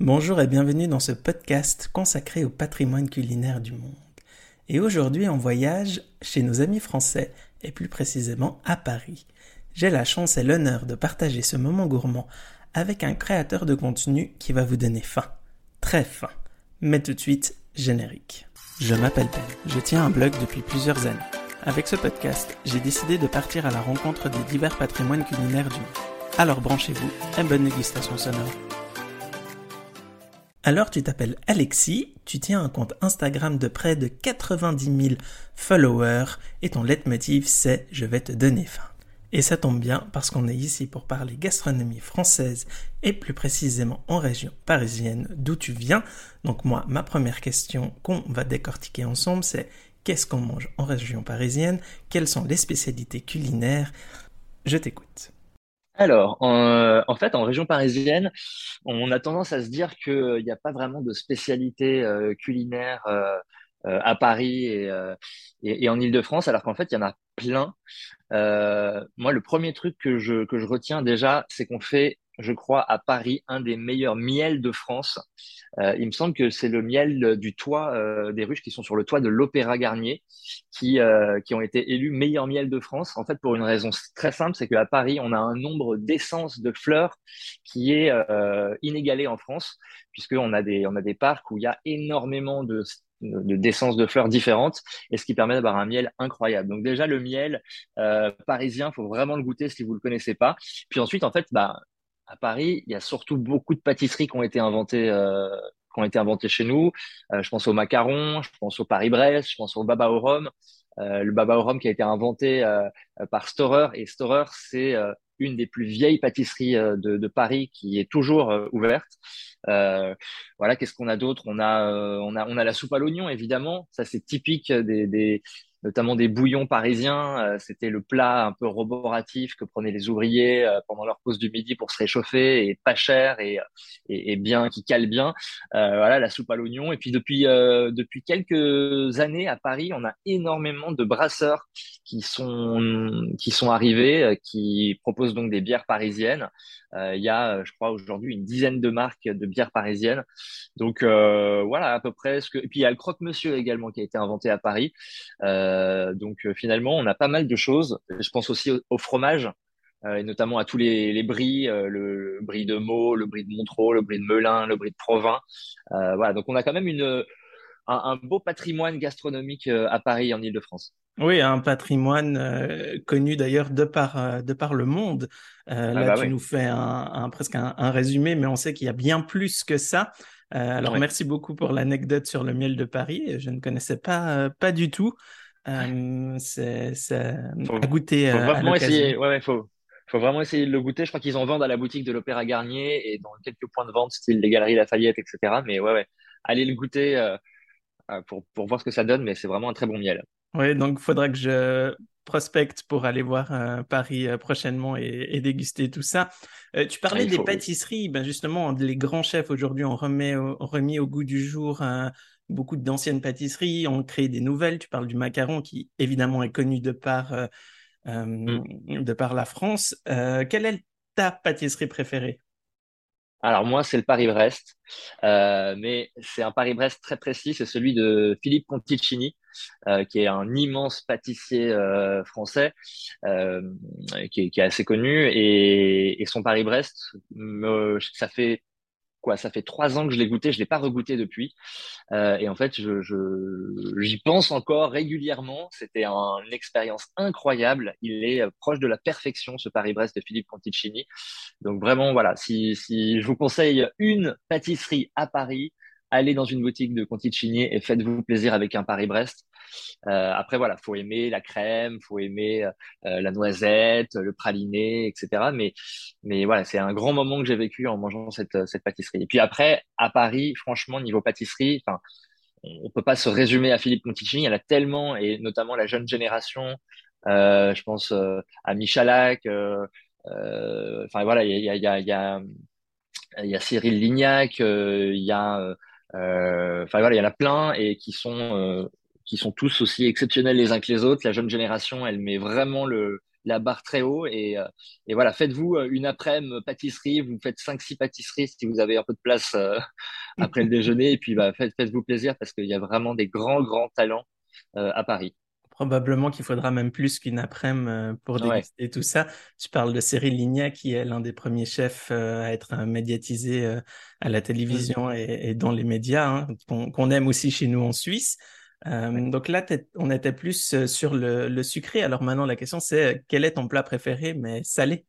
Bonjour et bienvenue dans ce podcast consacré au patrimoine culinaire du monde. Et aujourd'hui en voyage chez nos amis français et plus précisément à Paris. J'ai la chance et l'honneur de partager ce moment gourmand avec un créateur de contenu qui va vous donner faim. Très faim. Mais tout de suite, générique. Je m'appelle Ben, je tiens un blog depuis plusieurs années. Avec ce podcast, j'ai décidé de partir à la rencontre des divers patrimoines culinaires du monde. Alors branchez-vous et bonne dégustation sonore. Alors tu t'appelles Alexis, tu tiens un compte Instagram de près de 90 000 followers et ton leitmotiv c'est je vais te donner faim. Et ça tombe bien parce qu'on est ici pour parler gastronomie française et plus précisément en région parisienne d'où tu viens? Donc moi, ma première question qu'on va décortiquer ensemble c'est qu'est-ce qu'on mange en région parisienne? Quelles sont les spécialités culinaires? Je t'écoute. Alors, en, en, fait, en région parisienne, on a tendance à se dire qu'il n'y a pas vraiment de spécialité euh, culinaire euh, euh, à Paris et, euh, en Île-de-France, alors qu'en fait, il y en a plein. Euh, moi, le premier truc que je, que je retiens déjà, c'est qu'on fait je crois, à Paris, un des meilleurs miels de France. Euh, il me semble que c'est le miel du toit euh, des ruches qui sont sur le toit de l'Opéra Garnier, qui, euh, qui ont été élus meilleur miel de France. En fait, pour une raison très simple, c'est qu'à Paris, on a un nombre d'essences de fleurs qui est euh, inégalé en France, puisqu'on a des, a des parcs où il y a énormément de d'essence de, de fleurs différentes et ce qui permet d'avoir un miel incroyable. Donc déjà le miel euh, parisien, faut vraiment le goûter si vous le connaissez pas. Puis ensuite en fait bah à Paris, il y a surtout beaucoup de pâtisseries qui ont été inventées, euh, qui ont été inventées chez nous. Euh, je pense au macaron, je pense au Paris-Brest, je pense au baba au rhum. Euh, le baba au rhum qui a été inventé euh, par Storer et Storer, c'est euh, une des plus vieilles pâtisseries de, de, Paris qui est toujours ouverte. voilà, qu'est-ce qu'on a d'autre? On a, on a, on a la soupe à l'oignon évidemment. Ça c'est typique des, des notamment des bouillons parisiens. Euh, c'était le plat un peu roboratif que prenaient les ouvriers euh, pendant leur pause du midi pour se réchauffer et pas cher et, et, bien, qui cale bien. Euh, voilà, la soupe à l'oignon. Et puis depuis depuis quelques années à Paris, on a énormément de brasseurs qui sont qui sont arrivés, qui proposent donc des bières parisiennes. Il y a, je crois, aujourd'hui une dizaine de marques de bières parisiennes. Donc voilà, à peu près ce que. Et puis il y a le croque-monsieur également qui a été inventé à Paris. Euh, euh, donc euh, finalement, on a pas mal de choses. Je pense aussi au, fromage, euh, et notamment à tous les, les bris, le, le, brie de Meaux, le brie de Montreux, le brie de Melun, le brie de Provins. voilà, donc on a quand même une, un, un beau patrimoine gastronomique à Paris, en Ile-de-France. Oui, un patrimoine euh, connu d'ailleurs de par de par le monde. Euh, ah là, bah tu oui. nous fais un, un presque un, un, résumé, mais on sait qu'il y a bien plus que ça. Euh, alors, ouais. merci beaucoup pour l'anecdote sur le miel de Paris. Je ne connaissais pas pas du tout. Euh, c'est à goûter. Faut euh, vraiment essayer. Ouais, ouais, faut, faut vraiment essayer de le goûter. Je crois qu'ils en vendent à la boutique de l'Opéra Garnier et dans quelques points de vente, style les Galeries Lafayette, etc. Mais ouais, ouais, allez le goûter euh, euh, pour, pour voir ce que ça donne. Mais c'est vraiment un très bon miel. Oui, donc il faudra que je prospecte pour aller voir euh, Paris euh, prochainement et, et, déguster tout ça. Euh, tu parlais des pâtisseries, ben justement, les grands chefs aujourd'hui ont, remis au, remis au goût du jour beaucoup d'anciennes pâtisseries, ont créé des nouvelles. Tu parles du macaron qui évidemment est connu de par, euh, mm. de par la France. Quelle est ta pâtisserie préférée? Alors moi, c'est le Paris-Brest, mais c'est un Paris-Brest très précis, c'est celui de Philippe Conticini, euh, qui est un immense pâtissier euh, français, qui, qui, est assez connu, et, son Paris-Brest, ça fait quoi Ça fait trois ans que je l'ai goûté, je l'ai pas regoûté depuis. Euh, et en fait, je, j'y pense encore régulièrement. C'était un, une expérience incroyable. Il est euh, proche de la perfection, ce Paris-Brest de Philippe Conticini. Donc vraiment, voilà, si, si je vous conseille une pâtisserie à Paris, allez dans une boutique de Conticini et faites-vous plaisir avec un Paris-Brest. Euh, après, voilà, faut aimer la crème, faut aimer euh, la noisette, le praliné, etc. Mais, mais voilà, c'est un grand moment que j'ai vécu en mangeant cette, cette pâtisserie. Et puis après, à Paris, franchement, niveau pâtisserie, enfin, on peut pas se résumer à Philippe Conticini. Il y en a tellement, et notamment la jeune génération. Euh, je pense euh, à Michalak. Euh, euh, enfin voilà, il y a, y a, il y a, il y a Cyril Lignac. il y a enfin voilà, il y en a plein et qui sont qui sont tous aussi exceptionnels les uns que les autres. La jeune génération, elle met vraiment le, la barre très haut. Et, et voilà, faites-vous une après-midi pâtisserie, vous faites 5-6 pâtisseries si vous avez un peu de place après le déjeuner. Et puis bah, faites, faites-vous plaisir parce qu'il y a vraiment des grands, grands talents à Paris. Probablement qu'il faudra même plus qu'une après-midi euh, pour déguster tout ça. Tu parles de Cyril Lignac, qui est l'un des premiers chefs euh, à être euh, médiatisé à la télévision mmh. et, dans les médias, hein, qu'on aime aussi chez nous en Suisse. Donc là, on était plus sur le, sucré. Alors maintenant, la question, c'est quel est ton plat préféré, mais salé?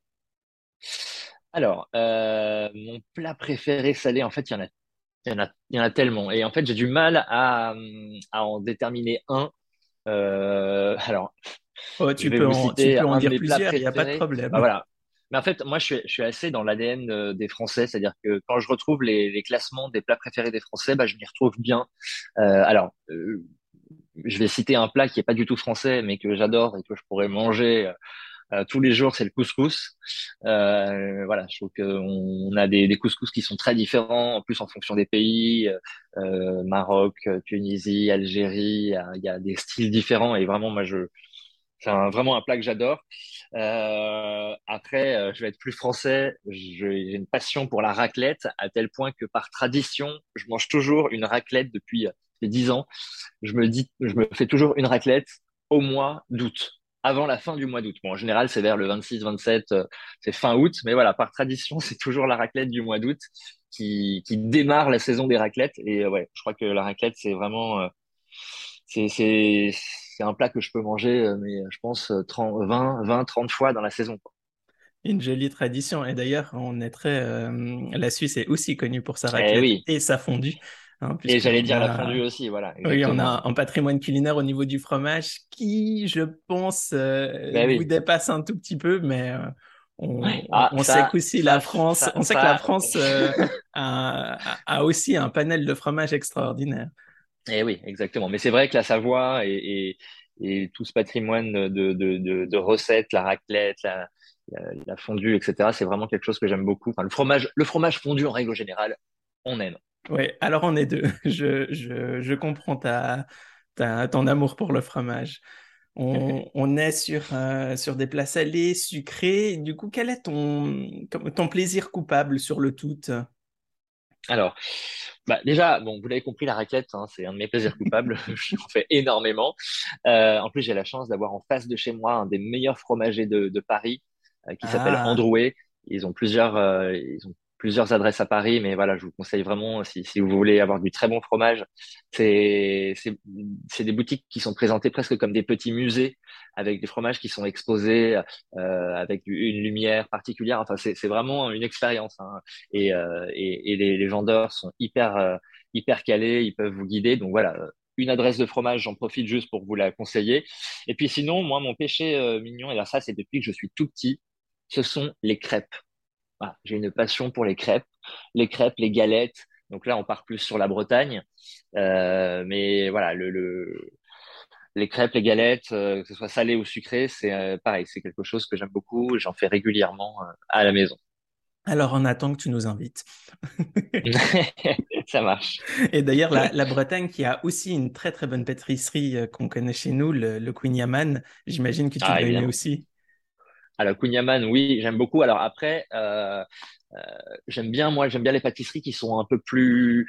Alors, mon plat préféré salé, en fait, il y en a, il y en a, il y en a tellement. Et en fait, j'ai du mal à, à en déterminer un alors, oh, tu, peux en, dire plusieurs, il n'y a pas de problème. Bah, voilà. Mais en fait, moi, je suis, je suis assez dans l'ADN euh, des Français, c'est-à-dire que quand je retrouve les, les, classements des plats préférés des Français, bah, je m'y retrouve bien. Euh, alors, euh, je vais citer un plat qui est pas du tout français, mais que j'adore et que je pourrais manger euh, tous les jours, c'est le couscous. Euh, voilà, je trouve qu'on a des, des, couscous qui sont très différents, en plus en fonction des pays. Euh, Maroc, Tunisie, Algérie, il y, a, des styles différents et vraiment, moi, je c'est vraiment un plat que j'adore. Euh, après, je vais être plus français. J'ai une passion pour la raclette à tel point que par tradition, je mange toujours une raclette depuis dix ans. Je me dis, je me fais toujours une raclette au mois d'août avant la fin du mois d'août. Bon, en général, c'est vers le 26, 27, euh, c'est fin août, mais voilà, par tradition, c'est toujours la raclette du mois d'août qui, qui démarre la saison des raclettes. Et euh, ouais, je crois que la raclette, c'est vraiment, euh, c'est, c'est, c'est un plat que je peux manger, mais je pense 30, 20, 20, 30 fois dans la saison. Une jolie tradition. Et d'ailleurs, on est très, la Suisse est aussi connue pour sa eh raclette et sa fondue. Hein, et j'allais dire la fondue aussi, voilà. Oui, on a un patrimoine culinaire au niveau du fromage qui, je pense, euh, ben vous dépasse un tout petit peu, mais euh, on, ah, sait qu'aussi la France, on sait que la France euh, a, aussi un panel de fromage extraordinaire. Et eh oui, exactement. Mais c'est vrai que la Savoie et, et, tout ce patrimoine de, de, de, recettes, la raclette, la, la, fondue, etc., c'est vraiment quelque chose que j'aime beaucoup. Enfin, le fromage, le fromage fondu en règle générale, on aime. Oui, alors on est deux. Je, je, je comprends ta, ta, ton amour pour le fromage. On, on est sur, euh, sur des plats salés, sucrés. Du coup, quel est ton, ton plaisir coupable sur le tout? Alors, bah déjà, bon, vous l'avez compris, la raclette, hein, c'est un de mes plaisirs coupables. J'en fais énormément. Euh, en plus, j'ai la chance d'avoir en face de chez moi un des meilleurs fromagers de, de Paris, euh, qui s'appelle ah. Androuet. Ils ont plusieurs, euh, ils ont plusieurs adresses à Paris, mais voilà, je vous conseille vraiment, si, si vous voulez avoir du très bon fromage, c'est des boutiques qui sont présentées presque comme des petits musées, avec des fromages qui sont exposés euh, avec une lumière particulière. Enfin, c'est vraiment une expérience. Hein. Et, euh, et, et les, les, vendeurs sont hyper, euh, hyper calés, ils peuvent vous guider. Donc voilà, une adresse de fromage, j'en profite juste pour vous la conseiller. Et puis sinon, moi, mon péché euh, mignon, et là, ça, c'est depuis que je suis tout petit, ce sont les crêpes j'ai une passion pour les crêpes, les crêpes, les galettes. Donc là, on part plus sur la Bretagne, euh, mais voilà, le, les crêpes, les galettes, euh, que ce soit salé ou sucré, c'est euh, pareil, c'est quelque chose que j'aime beaucoup. J'en fais régulièrement à la maison. Alors, on attend que tu nous invites. Ça marche. Et d'ailleurs, la, Bretagne qui a aussi une très très bonne pâtisserie qu'on connaît chez nous, le, le Queen Yaman, j'imagine que tu ah, l'as aussi. Alors, Kunyaman, oui, j'aime beaucoup. Alors après, euh, euh, j'aime bien, moi, j'aime bien les pâtisseries qui sont un peu plus,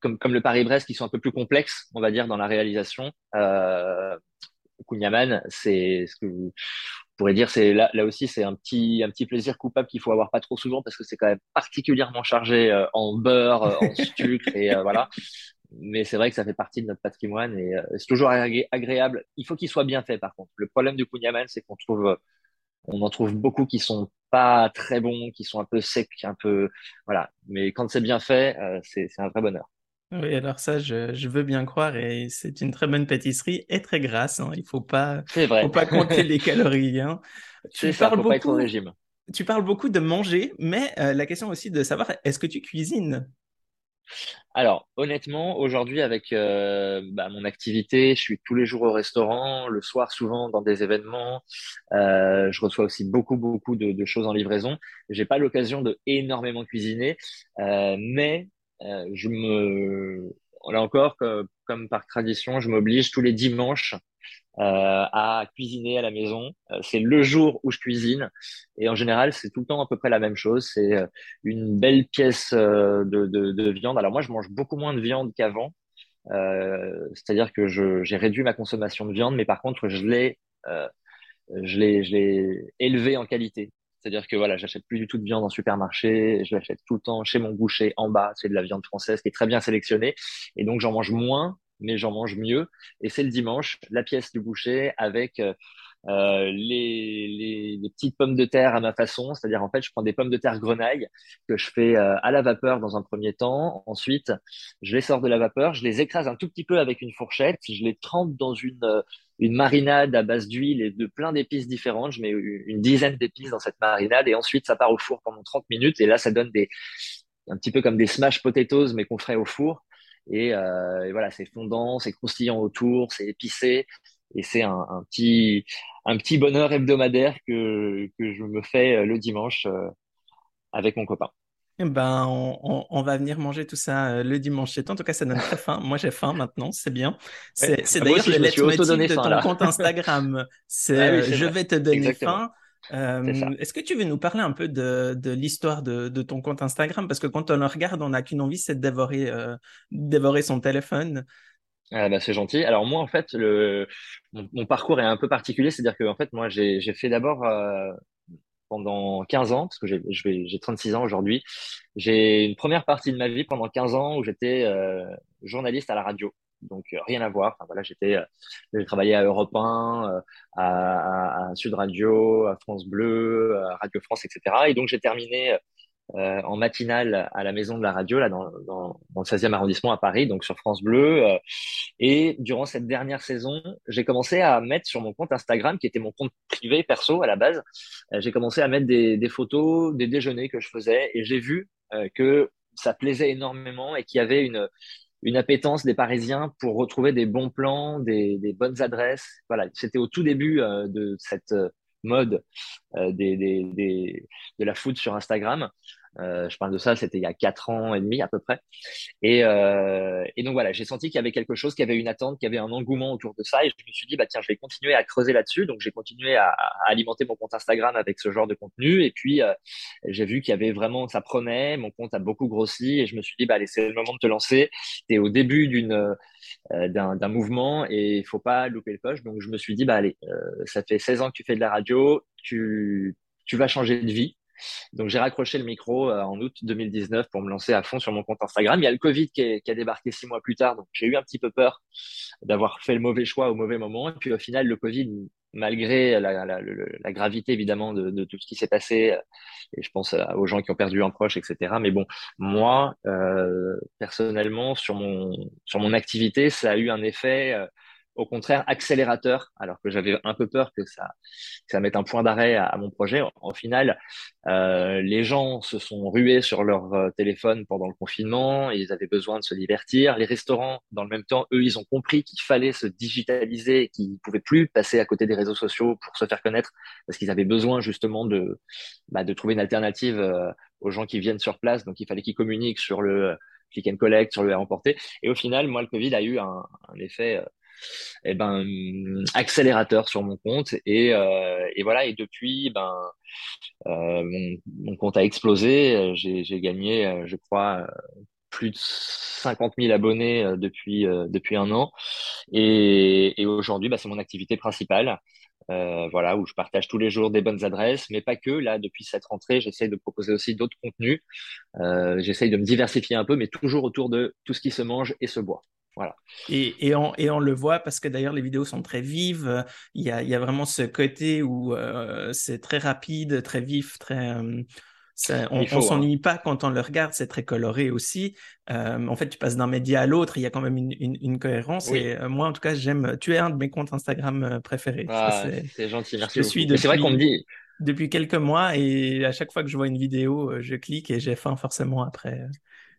comme, comme le Paris-Brest, qui sont un peu plus complexes, on va dire, dans la réalisation. Euh, c'est ce que vous pourrez dire, c'est là, là aussi, c'est un petit, un petit plaisir coupable qu'il faut avoir pas trop souvent parce que c'est quand même particulièrement chargé euh, en beurre, en sucre et voilà. Mais c'est vrai que ça fait partie de notre patrimoine et c'est toujours agréable. Il faut qu'il soit bien fait, par contre. Le problème du kunyaman, c'est qu'on trouve on en trouve beaucoup qui sont pas très bons, qui sont un peu secs, un peu voilà. Mais quand c'est bien fait, euh, c'est un vrai bonheur. Oui, alors ça, je, veux bien croire, et c'est une très bonne pâtisserie et très grasse. Hein. Il faut pas, faut pas compter les calories. Hein. Tu parles beaucoup, pas être au régime. Tu parles beaucoup de manger, mais euh, la question aussi de savoir, est-ce que tu cuisines? Alors, honnêtement, aujourd'hui, avec euh, bah, mon activité, je suis tous les jours au restaurant, le soir souvent dans des événements. Euh, je reçois aussi beaucoup, beaucoup de, choses en livraison. J'ai pas l'occasion de énormément cuisiner, euh, mais je me, là encore, comme par tradition, je m'oblige tous les dimanches à cuisiner à la maison. c'est le jour où je cuisine et en général c'est tout le temps à peu près la même chose. C'est une belle pièce de, de, de, viande. Alors moi je mange beaucoup moins de viande qu'avant. C'est-à-dire que j'ai réduit ma consommation de viande, mais par contre je l'ai l'ai je en qualité. C'est-à-dire que voilà, j'achète plus du tout de viande en supermarché, je l'achète tout le temps chez mon boucher en bas, c'est de la viande française qui est très bien sélectionnée et donc j'en mange moins mais j'en mange mieux. Et c'est le dimanche, la pièce du boucher avec euh, euh les, les, les, petites pommes de terre à ma façon, c'est-à-dire en fait je prends des pommes de terre grenaille que je fais euh, à la vapeur dans un premier temps, ensuite je les sors de la vapeur, je les écrase un tout petit peu avec une fourchette, je les trempe dans une euh, une marinade à base d'huile et de plein d'épices différentes. Je mets une dizaine d'épices dans cette marinade et ensuite ça part au four pendant 30 minutes. Et là ça donne des un petit peu comme des smash potatoes mais qu'on ferait au four. Et, euh, et voilà, c'est fondant, c'est croustillant autour, c'est épicé et c'est un, un, petit un petit bonheur hebdomadaire que que je me fais euh, le dimanche euh, avec mon copain. Eh ben, on, on, va venir manger tout ça euh, le dimanche. En tout cas, ça donne très faim. Moi, j'ai faim maintenant, c'est bien. C'est ah, d'ailleurs le leitmotiv de ton compte Instagram. C'est ah je vais te donner faim. Euh, Est-ce que tu veux nous parler un peu de, de l'histoire de, de, ton compte Instagram? Parce que quand on le regarde, on n'a qu'une envie, c'est de dévorer, euh, dévorer son téléphone. Ah bah c'est gentil. Alors moi en fait le mon, mon parcours est un peu particulier, c'est-à-dire que en fait moi j'ai fait d'abord euh, pendant 15 ans, parce que j'ai 36 ans aujourd'hui. J'ai une première partie de ma vie pendant 15 ans où j'étais journaliste à la radio. Donc euh, rien à voir. Enfin, voilà, j'étais, euh, j'ai travaillé à Europe 1, à, à, Sud Radio, à France Bleu, à Radio France, etc. Et donc j'ai terminé euh, en matinale à la maison de la radio, là dans, le 16e arrondissement à Paris, donc sur France Bleu. Euh, et durant cette dernière saison, j'ai commencé à mettre sur mon compte Instagram, qui était mon compte privé perso à la base, euh, j'ai commencé à mettre des, des, photos des déjeuners que je faisais et j'ai vu que ça plaisait énormément et qu'il y avait une une appétence des Parisiens pour retrouver des bons plans, des, des bonnes adresses. Voilà, c'était au tout début de cette mode des, des, des, de la food sur Instagram. Euh, je parle de ça, c'était il y a quatre ans et demi à peu près. Et, euh, et donc voilà, j'ai senti qu'il y avait quelque chose, qu'il y avait une attente, qu'il y avait un engouement autour de ça. Et je me suis dit, bah tiens, je vais continuer à creuser là-dessus. Donc j'ai continué à, alimenter mon compte Instagram avec ce genre de contenu. Et puis euh, j'ai vu qu'il y avait vraiment, ça prenait. Mon compte a beaucoup grossi. Et je me suis dit, bah allez, c'est le moment de te lancer. Tu es au début d'une d'un mouvement et il faut pas louper le poche. Donc je me suis dit, bah allez, ça fait 16 ans que tu fais de la radio, tu tu vas changer de vie. Donc j'ai raccroché le micro euh, en août 2019 pour me lancer à fond sur mon compte Instagram. Il y a le Covid qui, a débarqué six mois plus tard, donc j'ai eu un petit peu peur d'avoir fait le mauvais choix au mauvais moment. Et puis au final, le Covid, malgré la, gravité évidemment de, tout ce qui s'est passé, euh, et je pense aux gens qui ont perdu un proche, etc. Mais bon, moi euh, personnellement sur mon sur mon activité, ça a eu un effet euh, au contraire accélérateur, alors que j'avais un peu peur que ça, que ça mette un point d'arrêt à, mon projet. Au final, euh, les gens se sont rués sur leur euh, téléphone pendant le confinement, ils avaient besoin de se divertir. Les restaurants, dans le même temps, eux, ils ont compris qu'il fallait se digitaliser, qu'ils pouvaient plus passer à côté des réseaux sociaux pour se faire connaître, parce qu'ils avaient besoin justement de, bah, de trouver une alternative euh, aux gens qui viennent sur place. Donc, il fallait qu'ils communiquent sur le click and collect, sur le remporter. Et au final, moi, le Covid a eu un, effet euh, eh ben accélérateur sur mon compte et, euh, et voilà et depuis ben euh, mon, compte a explosé j'ai gagné euh, je crois plus de 50 000 abonnés depuis depuis un an et, et aujourd'hui bah, c'est mon activité principale voilà, où je partage tous les jours des bonnes adresses, mais pas que. Là, depuis cette rentrée, j'essaye de proposer aussi d'autres contenus. J'essaye de me diversifier un peu, mais toujours autour de tout ce qui se mange et se boit. Voilà. Et, et, on, et, on, le voit parce que d'ailleurs les vidéos sont très vives. Il y a, il y a vraiment ce côté où euh, c'est très rapide, très vif, très. Euh, ça, on ne hein. s'ennuie pas quand on le regarde, c'est très coloré aussi. Euh, en fait, tu passes d'un média à l'autre, il y a quand même une, une, une cohérence. Et moi, en tout cas, j'aime. Tu es un de mes comptes Instagram préférés. Ah, c'est gentil, merci. Je suis C'est vrai qu'on me dit. Depuis quelques mois et à chaque fois que je vois une vidéo, je clique et j'ai faim forcément après.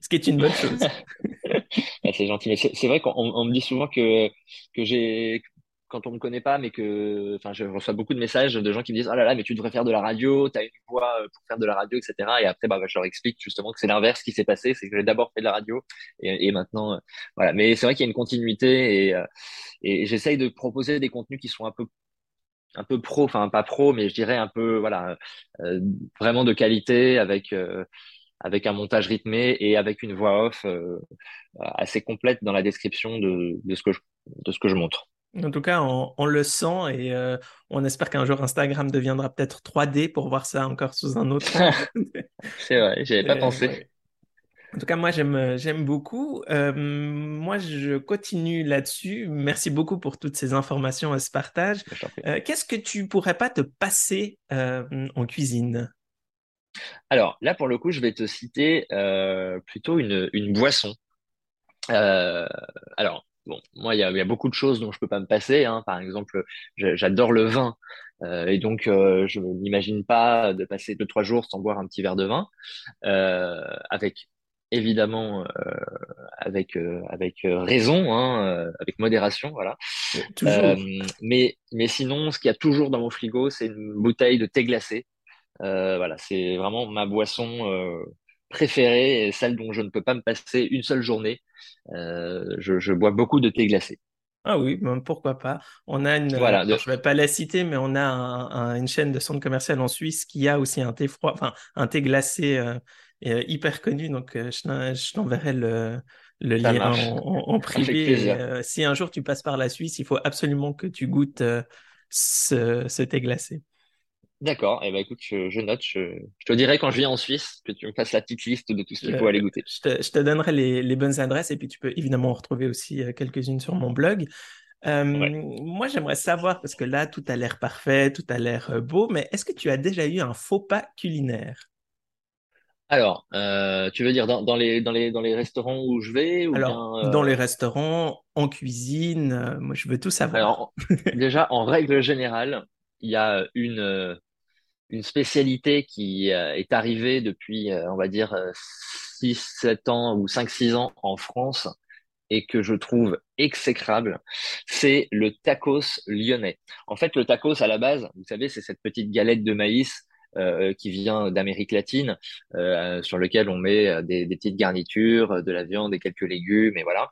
Ce qui est une bonne chose. c'est gentil. Mais c'est vrai qu'on me dit souvent que, que j'ai quand on me connaît pas, mais que, enfin, je reçois beaucoup de messages de gens qui me disent, oh là là, mais tu devrais faire de la radio, tu as une voix pour faire de la radio, etc. Et après, bah, je leur explique justement que c'est l'inverse qui s'est passé, c'est que j'ai d'abord fait de la radio et, maintenant, voilà. Mais c'est vrai qu'il y a une continuité et, et j'essaye de proposer des contenus qui sont un peu un peu pro, enfin pas pro, mais je dirais un peu voilà, euh, vraiment de qualité avec euh, avec un montage rythmé et avec une voix off euh, assez complète dans la description de, de ce que je, de ce que je montre. En tout cas, on, on le sent et on espère qu'un jour Instagram deviendra peut-être 3D pour voir ça encore sous un autre C'est vrai, j'y avais pas pensé. En tout cas, moi, j'aime, j'aime beaucoup. Euh, moi, je continue là-dessus. Merci beaucoup pour toutes ces informations et ce partage. Euh, qu'est-ce que tu pourrais pas te passer euh, en cuisine? Alors, là, pour le coup, je vais te citer plutôt une, une boisson. alors, bon, moi, il y, a, beaucoup de choses dont je peux pas me passer. Hein. Par exemple, j'adore le vin. et donc, je n'imagine pas de passer deux, trois jours sans boire un petit verre de vin. avec évidemment euh, avec euh, avec euh, raison, hein, avec modération, voilà. mais mais sinon, ce qu'il y a toujours dans mon frigo, c'est une bouteille de thé glacé. Voilà, c'est vraiment ma boisson préférée et celle dont je ne peux pas me passer une seule journée. Je, je, bois beaucoup de thé glacé. Ah oui, ben, pourquoi pas. On a une, voilà, je vais pas la citer, mais on a une chaîne de centre commercial en Suisse qui a aussi un thé froid, enfin un thé glacé euh, hyper connu, donc euh, je t'enverrai le, le lien en, privé. Euh, si un jour tu passes par la Suisse, il faut absolument que tu goûtes ce, thé glacé. D'accord, et eh ben, écoute, je, note, je, te dirai quand je viens en Suisse que tu me fasses la petite liste de tout ce qu'il faut aller goûter. Je te, je te donnerai les, les, bonnes adresses et puis tu peux évidemment en retrouver aussi quelques-unes sur mon blog. Moi, j'aimerais savoir, parce que là, tout a l'air parfait, tout a l'air beau, mais est-ce que tu as déjà eu un faux pas culinaire? Alors, euh, tu veux dire dans, dans, les, dans, les, dans les restaurants où je vais ou Alors, bien, dans les restaurants, en cuisine, euh, moi je veux tout savoir. Alors, déjà, en règle générale, il y a une, une spécialité qui est arrivée depuis, on va dire, 6, 7 ans ou 5, 6 ans en France et que je trouve exécrable, c'est le tacos lyonnais. En fait, le tacos, à la base, vous savez, c'est cette petite galette de maïs euh, qui vient d'Amérique latine, euh, sur lequel on met euh, des, des, petites garnitures, de la viande et quelques légumes, et voilà.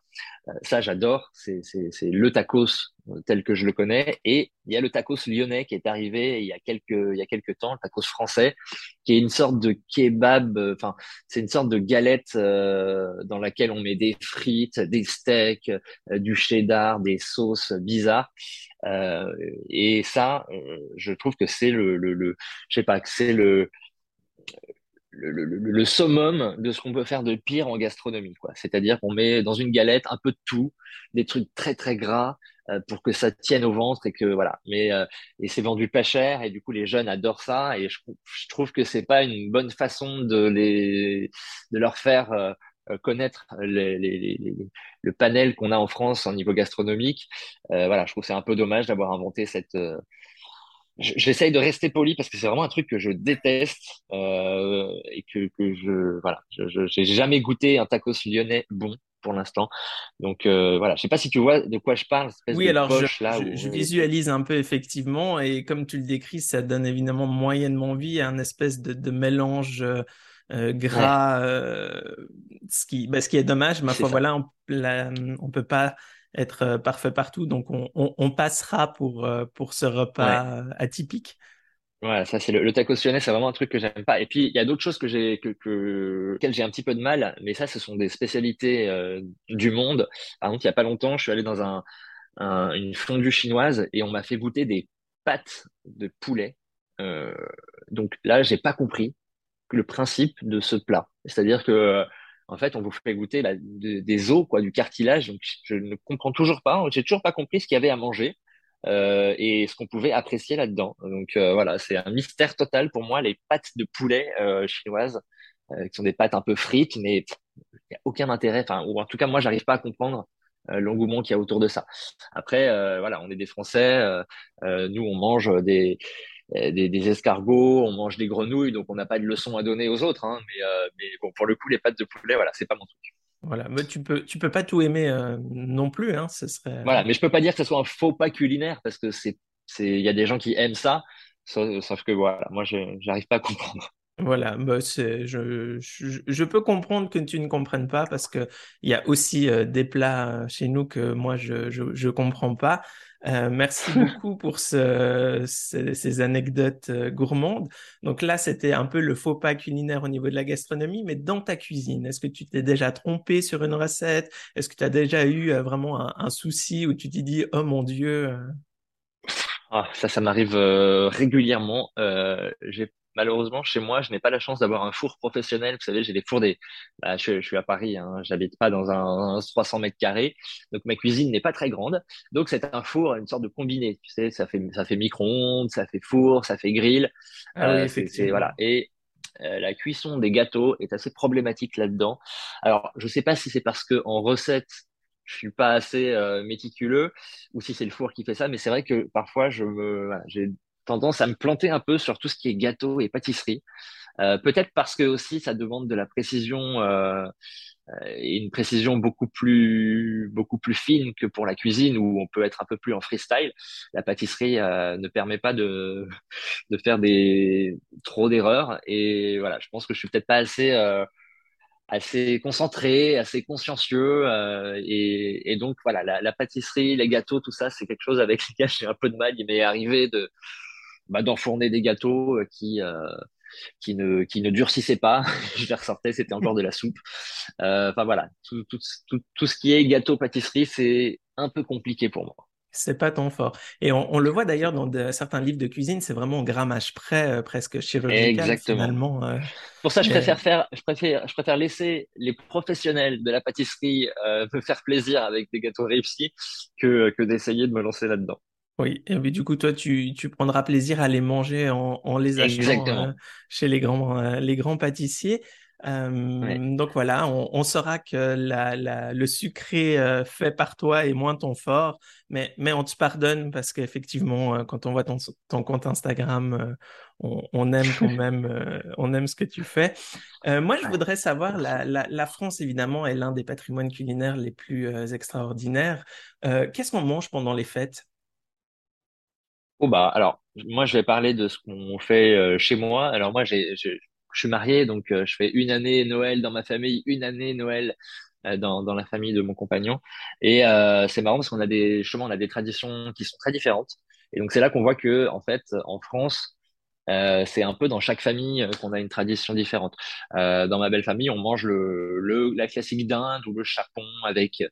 Ça, j'adore. C'est le tacos tel que je le connais. Et il y a le tacos lyonnais qui est arrivé il y a quelques, il y a quelques temps, le tacos français, qui est une sorte de kebab, enfin, c'est une sorte de galette dans laquelle on met des frites, des steaks, du cheddar, des sauces bizarres. Euh, et ça, euh, je trouve que c'est le, le, le, je sais pas, que c'est le, le, le, le, summum de ce qu'on peut faire de pire en gastronomie, quoi. C'est-à-dire qu'on met dans une galette un peu de tout, des trucs très très gras euh, pour que ça tienne au ventre et que voilà. Mais et c'est vendu pas cher et du coup les jeunes adorent ça et je, trouve que c'est pas une bonne façon de les de leur faire euh, connaître le panel qu'on a en France en niveau gastronomique. Euh, voilà, je trouve c'est un peu dommage d'avoir inventé cette. Euh, j'essaye de rester poli parce que c'est vraiment un truc que je déteste et que, que je voilà, je n'ai jamais goûté un tacos lyonnais bon pour l'instant. Donc voilà, je sais pas si tu vois de quoi je parle. Oui, alors je, là je, visualise un peu effectivement et comme tu le décris, ça donne évidemment moyennement vie à un espèce de, de mélange euh, gras, euh, ce, qui, bah, ce qui est dommage. Ma foi, voilà, on, ne peut pas être euh, parfait partout, donc on, passera pour, pour ce repas atypique. Ouais, ça c'est le, le tacos c'est vraiment un truc que j'aime pas. Et puis il y a d'autres choses que j'ai que, que j'ai un petit peu de mal, mais ça ce sont des spécialités du monde. Par exemple, il y a pas longtemps, je suis allé dans un, une fondue chinoise et on m'a fait goûter des pâtes de poulet. donc là, j'ai pas compris le principe de ce plat. C'est-à-dire que en fait, on vous fait goûter des os, quoi, du cartilage. Donc, je ne comprends toujours pas. J'ai toujours pas compris ce qu'il y avait à manger euh, et ce qu'on pouvait apprécier là-dedans. Donc euh, voilà, c'est un mystère total pour moi les pâtes de poulet euh, chinoises, euh, qui sont des pâtes un peu frites, mais il a aucun intérêt. Enfin, ou en tout cas, moi, j'arrive pas à comprendre euh, l'engouement qu'il y a autour de ça. Après, voilà, on est des Français. nous, on mange des euh, des, des, escargots, on mange des grenouilles, donc on n'a pas de leçon à donner aux autres. Hein, mais, euh, mais bon, pour le coup, les pâtes de poulet, voilà, c'est pas mon truc. Voilà, mais tu peux, tu peux pas tout aimer non plus, hein, ce serait. Voilà, mais je peux pas dire que ce soit un faux pas culinaire parce que c'est, c'est, il y a des gens qui aiment ça, sauf, que voilà, moi, je n'arrive pas à comprendre. Voilà, bah je, je, je, peux comprendre que tu ne comprennes pas parce que il y a aussi des plats chez nous que moi je je, je comprends pas. Euh, merci beaucoup pour ce, ces anecdotes gourmandes. Donc là, c'était un peu le faux pas culinaire au niveau de la gastronomie, mais dans ta cuisine, est-ce que tu t'es déjà trompé sur une recette? Est-ce que tu as déjà eu vraiment un, un, souci où tu t'es dit, oh mon Dieu ah, ça, ça m'arrive euh, régulièrement. Euh, j'ai malheureusement chez moi, je n'ai pas la chance d'avoir un four professionnel. Vous savez, j'ai des fours des. Bah, je, je, suis à Paris, hein, j'habite pas dans un, un, 300 mètres carrés, donc ma cuisine n'est pas très grande. Donc c'est un four, une sorte de combiné. Tu sais, ça fait ça fait micro-ondes, ça fait four, ça fait grill. Ah oui, euh, effectivement. voilà. Et euh, la cuisson des gâteaux est assez problématique là-dedans. Alors, je sais pas si c'est parce que en recette je suis pas assez euh, méticuleux ou si c'est le four qui fait ça, mais c'est vrai que parfois je me, j'ai tendance à me planter un peu sur tout ce qui est gâteau et pâtisserie. Euh, peut-être parce que aussi ça demande de la précision euh, et une précision beaucoup plus beaucoup plus fine que pour la cuisine où on peut être un peu plus en freestyle. La pâtisserie ne permet pas de de faire des trop d'erreurs et voilà, je pense que je suis peut-être pas assez assez concentré, assez consciencieux. Euh, et, et, donc, voilà, la, pâtisserie, les gâteaux, tout ça, c'est quelque chose avec lesquels j'ai un peu de mal. Il m'est arrivé de bah, d'enfourner des gâteaux euh, qui, euh, qui, ne, qui ne durcissaient pas. Je les ressortais, c'était encore de la soupe. Euh, enfin, voilà, tout, tout, tout, tout ce qui est gâteau, pâtisserie, c'est un peu compliqué pour moi. C'est pas ton fort. Et on, on le voit d'ailleurs dans de, certains livres de cuisine, c'est vraiment au grammage près, euh, presque chirurgical Exactement. finalement. Euh, Pour ça, je préfère faire, je préfère, je préfère laisser les professionnels de la pâtisserie euh, me faire plaisir avec des gâteaux réussis que, que d'essayer de me lancer là-dedans. Oui, et du coup, toi, tu, tu prendras plaisir à les manger en, en les achetant euh, chez les grands, euh, les grands pâtissiers. Euh, donc voilà, on, on, saura que la, la, le sucré euh, fait par toi est moins ton fort, mais, mais on te pardonne parce qu'effectivement, quand on voit ton, ton compte Instagram, on, on, aime quand même, on aime ce que tu fais. moi, je voudrais savoir, la, la, la France, évidemment, est l'un des patrimoines culinaires les plus extraordinaires. Qu'est-ce qu'on mange pendant les fêtes? Oh bah alors, moi, je vais parler de ce qu'on fait chez moi. Alors moi, j'ai je suis marié, donc euh, je fais une année Noël dans ma famille, une année Noël euh, dans, dans la famille de mon compagnon. Et euh, c'est marrant parce qu'on a des, justement, on a des traditions qui sont très différentes. Et donc c'est là qu'on voit que, en fait, en France, euh, c'est un peu dans chaque famille qu'on a une tradition différente. Euh, dans ma belle famille, on mange le, le la classique dinde ou le chapon avec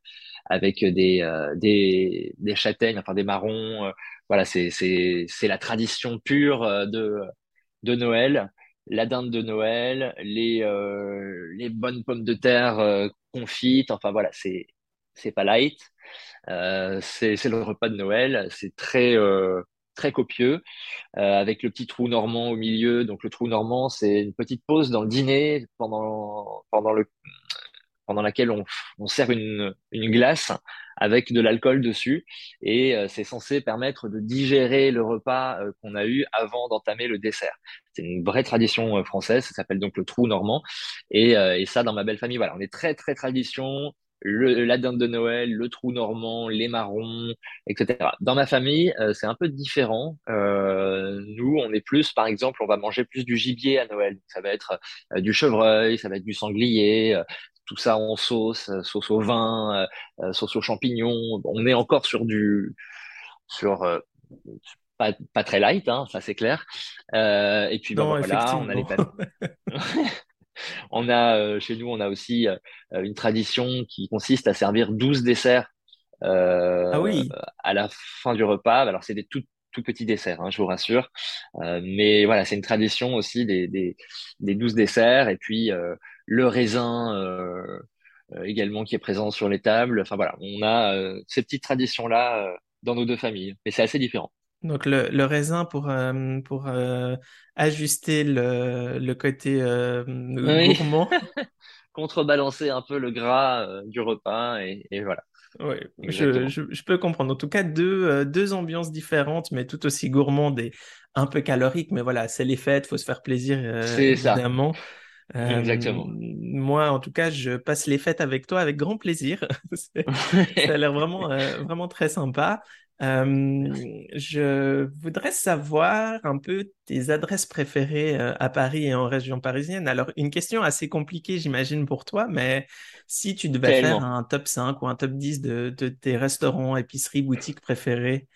avec des euh, des, des châtaignes, enfin des marrons. voilà, c'est c'est c'est la tradition pure de de Noël la dinde de Noël, les, euh, les bonnes pommes de terre euh, confites. Enfin voilà, c'est c'est pas light. Euh, c'est c'est le repas de Noël. C'est très euh, très copieux avec le petit trou normand au milieu. Donc le trou normand, c'est une petite pause dans le dîner pendant pendant le pendant laquelle on, on sert une, une glace avec de l'alcool dessus et euh, c'est censé permettre de digérer le repas euh, qu'on a eu avant d'entamer le dessert. C'est une vraie tradition euh, française, ça s'appelle donc le trou normand et, et, ça dans ma belle famille, voilà, on est très très tradition. Le, la dinde de Noël, le trou normand, les marrons, etc. Dans ma famille, c'est un peu différent. Euh, nous, on est plus, par exemple, on va manger plus du gibier à Noël. Ça va être du chevreuil, ça va être du sanglier, tout ça en sauce, euh, sauce au vin, euh, euh, sauce aux champignons. On est encore sur du, sur pas, pas très light, hein, ça c'est clair. Euh, et puis ben voilà, on a les on a chez nous, on a aussi une tradition qui consiste à servir 12 desserts euh, ah oui. à la fin du repas. Alors c'est des tout tout petits desserts, hein, je vous rassure. Euh, mais voilà, c'est une tradition aussi des, des, des 12 desserts. Et puis le raisin euh, euh, également qui est présent sur les tables. Enfin voilà, on a euh, ces petites traditions là dans nos deux familles, mais c'est assez différent. Donc le, le raisin pour pour ajuster le, le côté gourmand. Contrebalancer un peu le gras du repas et, et voilà. Oui, je, je, je, peux comprendre. En tout cas, deux, deux ambiances différentes, mais tout aussi gourmandes et un peu caloriques. Mais voilà, c'est les fêtes, faut se faire plaisir, évidemment. Ça. Exactement. Moi, en tout cas, je passe les fêtes avec toi avec grand plaisir. ça a l'air vraiment, vraiment très sympa. Euh, je voudrais savoir un peu tes adresses préférées euh, à Paris et en région parisienne. Alors, une question assez compliquée, j'imagine, pour toi, mais si tu devais faire un top 5 ou un top 10 de, tes restaurants, épiceries, boutiques préférées.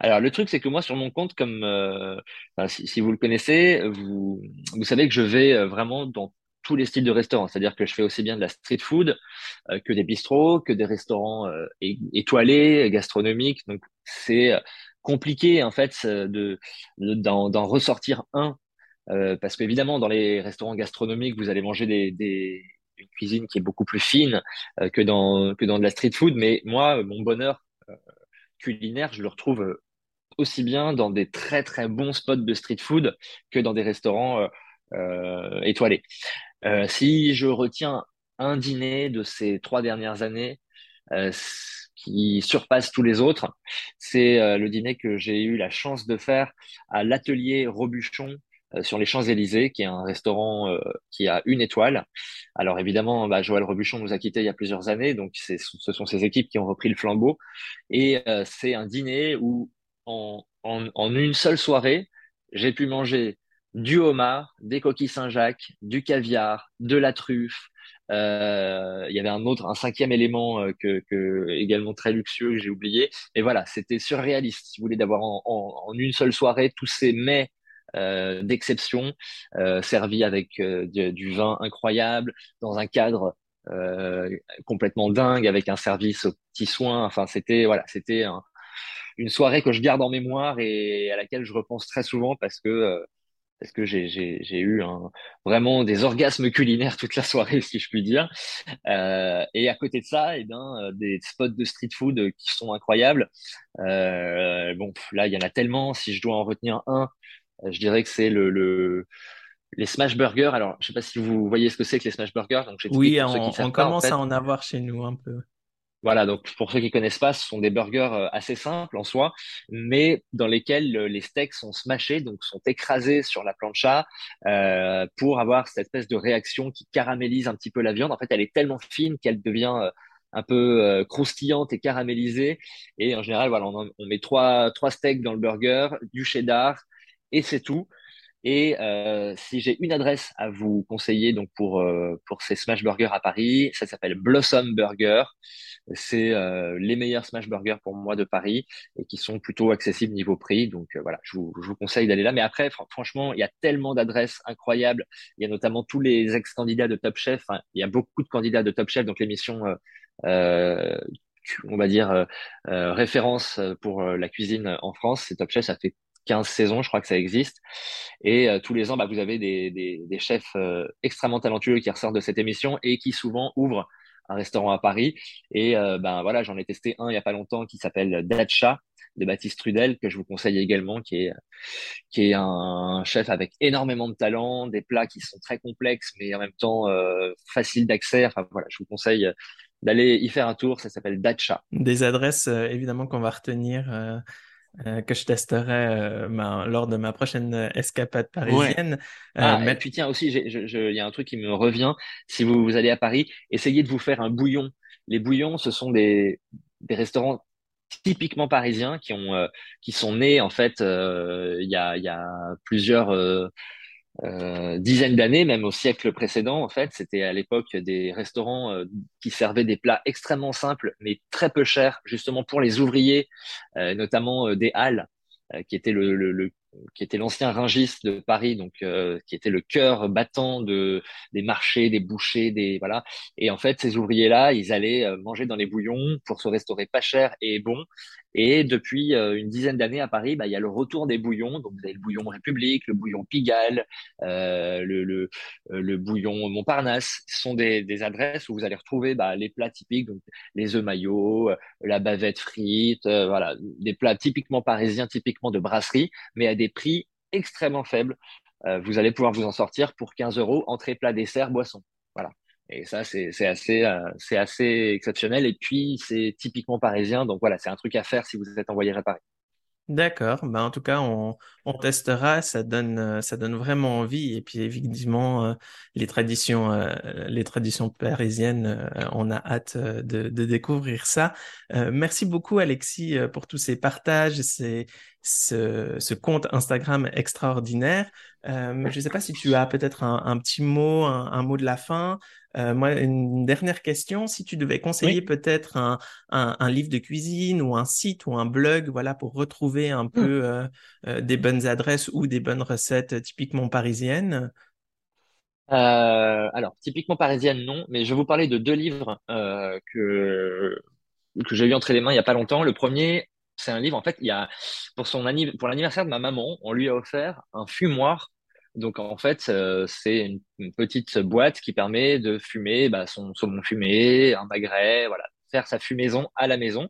Alors, le truc, c'est que moi, sur mon compte, comme euh, si, si, vous le connaissez, vous, vous savez que je vais vraiment dans tous les styles de restaurants. C'est-à-dire que je fais aussi bien de la street food euh, que des bistrots, que des restaurants euh, étoilés, gastronomiques. Donc c'est euh, compliqué en fait de d'en ressortir un parce qu'évidemment dans les restaurants gastronomiques vous allez manger des, des une cuisine qui est beaucoup plus fine que dans que dans de la street food. Mais moi mon bonheur culinaire je le retrouve aussi bien dans des très très bons spots de street food que dans des restaurants euh, étoilés. Euh, si je retiens un dîner de ces trois dernières années euh, qui surpasse tous les autres, c'est euh, le dîner que j'ai eu la chance de faire à l'atelier Robuchon sur les Champs-Élysées, qui est un restaurant qui a une étoile. Alors évidemment, bah, Joël Robuchon nous a quittés il y a plusieurs années, donc ce sont ses équipes qui ont repris le flambeau. Et c'est un dîner où en, en, en, une seule soirée, j'ai pu manger du homard, des coquilles Saint-Jacques, du caviar, de la truffe. Euh, il y avait un autre, un cinquième élément euh, que, que, également très luxueux que j'ai oublié. Et voilà, c'était surréaliste. Si vous voulez, d'avoir en, en, une seule soirée tous ces mets euh, d'exception euh, servis avec euh, du, du, vin incroyable dans un cadre complètement dingue avec un service aux petits soins. Enfin, c'était voilà, c'était une soirée que je garde en mémoire et à laquelle je repense très souvent parce que parce que j'ai eu un, vraiment des orgasmes culinaires toute la soirée, si je puis dire. Euh, et à côté de ça, eh ben, euh, des spots de street food qui sont incroyables. Euh, bon, là, il y en a tellement. Si je dois en retenir un, je dirais que c'est le, le, les smash burgers. Alors, je sais pas si vous voyez ce que c'est que les smash burgers. Donc, oui, on, on commence à en avoir chez nous un peu. Voilà, donc pour ceux qui connaissent pas, ce sont des burgers euh, assez simples en soi, mais dans lesquels les steaks sont smashés, donc sont écrasés sur la plancha euh, pour avoir cette espèce de réaction qui caramélise un petit peu la viande. En fait, elle est tellement fine qu'elle devient euh, un peu croustillante et caramélisée. Et en général, voilà, on, on, met trois trois steaks dans le burger, du cheddar et c'est tout. Et euh, si j'ai une adresse à vous conseiller donc pour euh, pour ces smash burgers à Paris, ça s'appelle Blossom Burger. C'est euh, les meilleurs smash burgers pour moi de Paris et qui sont plutôt accessibles niveau prix. Donc euh, voilà, je vous, je vous conseille d'aller là. Mais après, franchement, il y a tellement d'adresses incroyables. Il y a notamment tous les ex-candidats de Top Chef. Enfin, il y a beaucoup de candidats de Top Chef, donc l'émission euh, on va dire référence pour la cuisine en France. C'est Top Chef, ça fait 15 saisons, je crois que ça existe. Et euh, tous les ans, bah, vous avez des, chefs euh, extrêmement talentueux qui ressortent de cette émission et qui souvent ouvrent un restaurant à Paris. Et euh, ben voilà, j'en ai testé un il y a pas longtemps qui s'appelle Dacha de Baptiste Trudel que je vous conseille également, qui est qui est un chef avec énormément de talent, des plats qui sont très complexes mais en même temps faciles d'accès. Enfin voilà, je vous conseille d'aller y faire un tour. Ça s'appelle Dacha. Des adresses évidemment qu'on va retenir euh, que je testerai euh, lors de ma prochaine euh, escapade parisienne. Ah, mais... puis tiens aussi, il y a un truc qui me revient. Si vous, vous, allez à Paris, essayez de vous faire un bouillon. Les bouillons, ce sont des, des restaurants typiquement parisiens qui ont qui sont nés en fait il y a il y a plusieurs euh, dizaines d'années, même au siècle précédent, en fait, c'était à l'époque des restaurants euh, qui servaient des plats extrêmement simples, mais très peu chers, justement pour les ouvriers, euh, notamment des halles, qui étaient le, le, le, qui était l'ancien ringiste de Paris, donc euh, qui était le cœur battant de des marchés, des bouchers, des voilà. Et en fait, ces ouvriers-là, ils allaient euh, manger dans les bouillons pour se restaurer pas cher et bon. Et depuis euh, une dizaine d'années à Paris, bah, il y a le retour des bouillons. Donc vous avez le bouillon République, le bouillon Pigalle, euh, le, le, le, bouillon Montparnasse. Ce sont des, des adresses où vous allez retrouver bah, les plats typiques, donc les œufs maillots, la bavette frite, voilà, des plats typiquement parisiens, typiquement de brasserie, mais à des prix extrêmement faibles. Euh, vous allez pouvoir vous en sortir pour 15 euros, entrée, plat, dessert, boisson. Et ça, c'est assez, euh, c'est assez exceptionnel. Et puis, c'est typiquement parisien. Donc voilà, c'est un truc à faire si vous êtes en voyage à Paris. D'accord, ben en tout cas on, testera, ça donne euh, ça donne vraiment envie et puis évidemment euh, les traditions les traditions parisiennes, on a hâte de, découvrir ça. Merci beaucoup Alexis pour tous ces partages, ce, compte Instagram extraordinaire. Je ne sais pas si tu as peut-être un, petit mot, un mot de la fin. Euh, moi, une dernière question, si tu devais conseiller Oui. peut-être un, un, un livre de cuisine ou un site ou un blog, voilà, pour retrouver un Hmm. peu euh, euh, des bonnes adresses ou des bonnes recettes typiquement parisiennes? Alors, typiquement parisienne, non, mais je vais vous parler de deux livres que que j'ai eu entre les mains il y a pas longtemps. Le premier, c'est un livre, en fait, il y a, pour son anniv- pour l'anniversaire de ma maman, on lui a offert un fumoir. Donc, en fait, euh, c'est une, petite boîte qui permet de fumer bah, son saumon fumé, un magret, voilà, faire sa fumaison à la maison.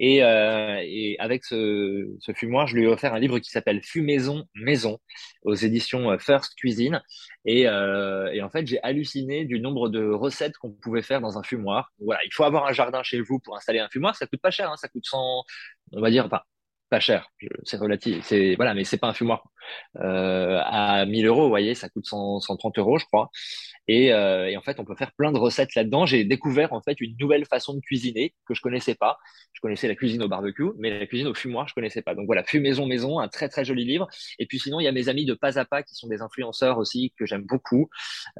Et, euh, et avec ce, ce fumoir, je lui ai offert un livre qui s'appelle Fumaison Maison aux éditions euh, First Cuisine. Et, euh, et en fait, j'ai halluciné du nombre de recettes qu'on pouvait faire dans un fumoir. Voilà, il faut avoir un jardin chez vous pour installer un fumoir. Ça coûte pas cher, hein, ça coûte 100, on va dire, enfin, pas cher, c'est relatif, c'est voilà, mais c'est pas un fumoir euh, à 1000 euros, vous voyez, ça coûte 100, 130 euros, je crois. Et, euh, et en fait, on peut faire plein de recettes là-dedans. J'ai découvert en fait une nouvelle façon de cuisiner que je connaissais pas. Je connaissais la cuisine au barbecue, mais la cuisine au fumoir, je connaissais pas. Donc voilà, Fumaison Maison, un très très joli livre. Et puis sinon, il y a mes amis de Pas à Pas qui sont des influenceurs aussi que j'aime beaucoup,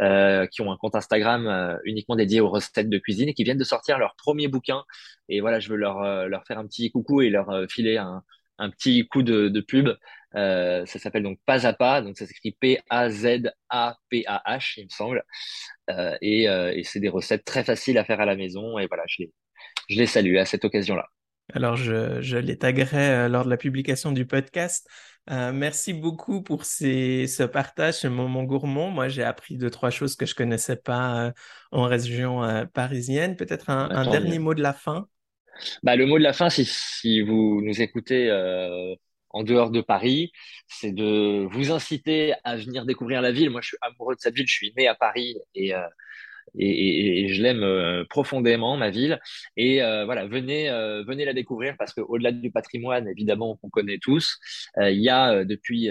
euh, qui ont un compte Instagram uniquement dédié aux recettes de cuisine et qui viennent de sortir leur premier bouquin. Et voilà, je veux leur leur faire un petit coucou et leur filer un un petit coup de, de pub. Euh, ça s'appelle donc Pas à Pas, donc ça s'écrit P-A-Z-A-P-A-H, il me semble. Euh, et, euh, et c'est des recettes très faciles à faire à la maison. Et voilà, je les, je les salue à cette occasion-là. Alors, je, je les taguerai lors de la publication du podcast. Euh, merci beaucoup pour ces, ce partage, ce moment gourmand. Moi, j'ai appris deux, trois choses que je connaissais pas euh, en région euh, parisienne. Peut-être un, Bah, un dernier mot de la fin? Bah, le mot de la fin, si, vous nous écoutez euh, en dehors de Paris, c'est de vous inciter à venir découvrir la ville. Moi, je suis amoureux de cette ville. Je suis né à Paris et, euh, et, et- et je l'aime euh, profondément, ma ville. Et euh, voilà, venez, euh, venez la découvrir parce que au-delà du patrimoine, évidemment, qu'on connaît tous, il y a depuis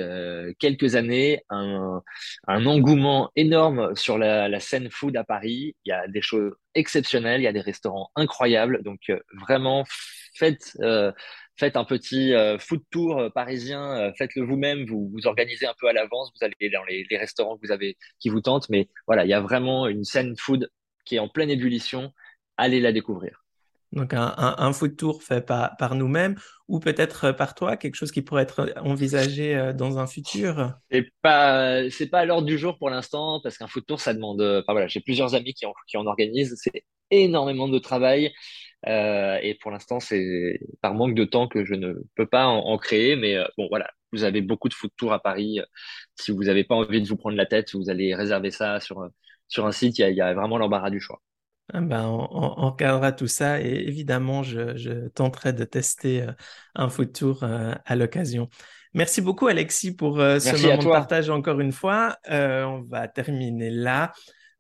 quelques années un, un engouement énorme sur la, la scène food à Paris. Il y a des choses exceptionnelles, il y a des restaurants incroyables. Donc vraiment, faites euh, Faites un petit euh, food tour euh, parisien, euh, faites-le vous-même, vous vous organisez un peu à l'avance, vous allez dans les, les restaurants que vous avez qui vous tentent, mais voilà, il y a vraiment une scène food qui est en pleine ébullition. Allez la découvrir. Donc, un, un, un food tour fait par, par nous-mêmes ou peut-être euh, par toi, quelque chose qui pourrait être envisagé dans un futur? C'est pas, c'est pas à l'ordre du jour pour l'instant parce qu'un food tour, ça demande. Enfin voilà, j'ai plusieurs amis qui en, qui en organisent. C'est énormément de travail euh, et pour l'instant, c'est par manque de temps que je ne peux pas en, en créer. Mais euh, bon, voilà, vous avez beaucoup de food tours à Paris. Si vous n'avez pas envie de vous prendre la tête, vous allez réserver ça sur sur un site. Il y a, il y a vraiment l'embarras du choix. Ah ben, on, on- on regardera tout ça et évidemment, je, je tenterai de tester euh, un food tour euh, à l'occasion. Merci beaucoup, Alexis, pour euh, ce Merci moment de partage encore une fois. Euh, on va terminer là.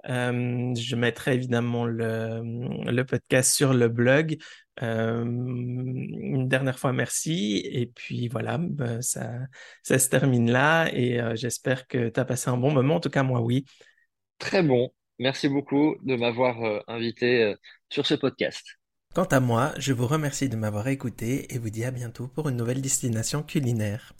Euh, je mettrai évidemment le, le podcast sur le blog. Euh, une dernière fois, merci. Et puis voilà, ben, ça, ça se termine là et euh, j'espère que tu as passé un bon moment. En tout cas, moi, oui. Très bon. Merci beaucoup de m'avoir euh, invité euh, sur ce podcast. Quant à moi, je vous remercie de m'avoir écouté et vous dis à bientôt pour une nouvelle destination culinaire.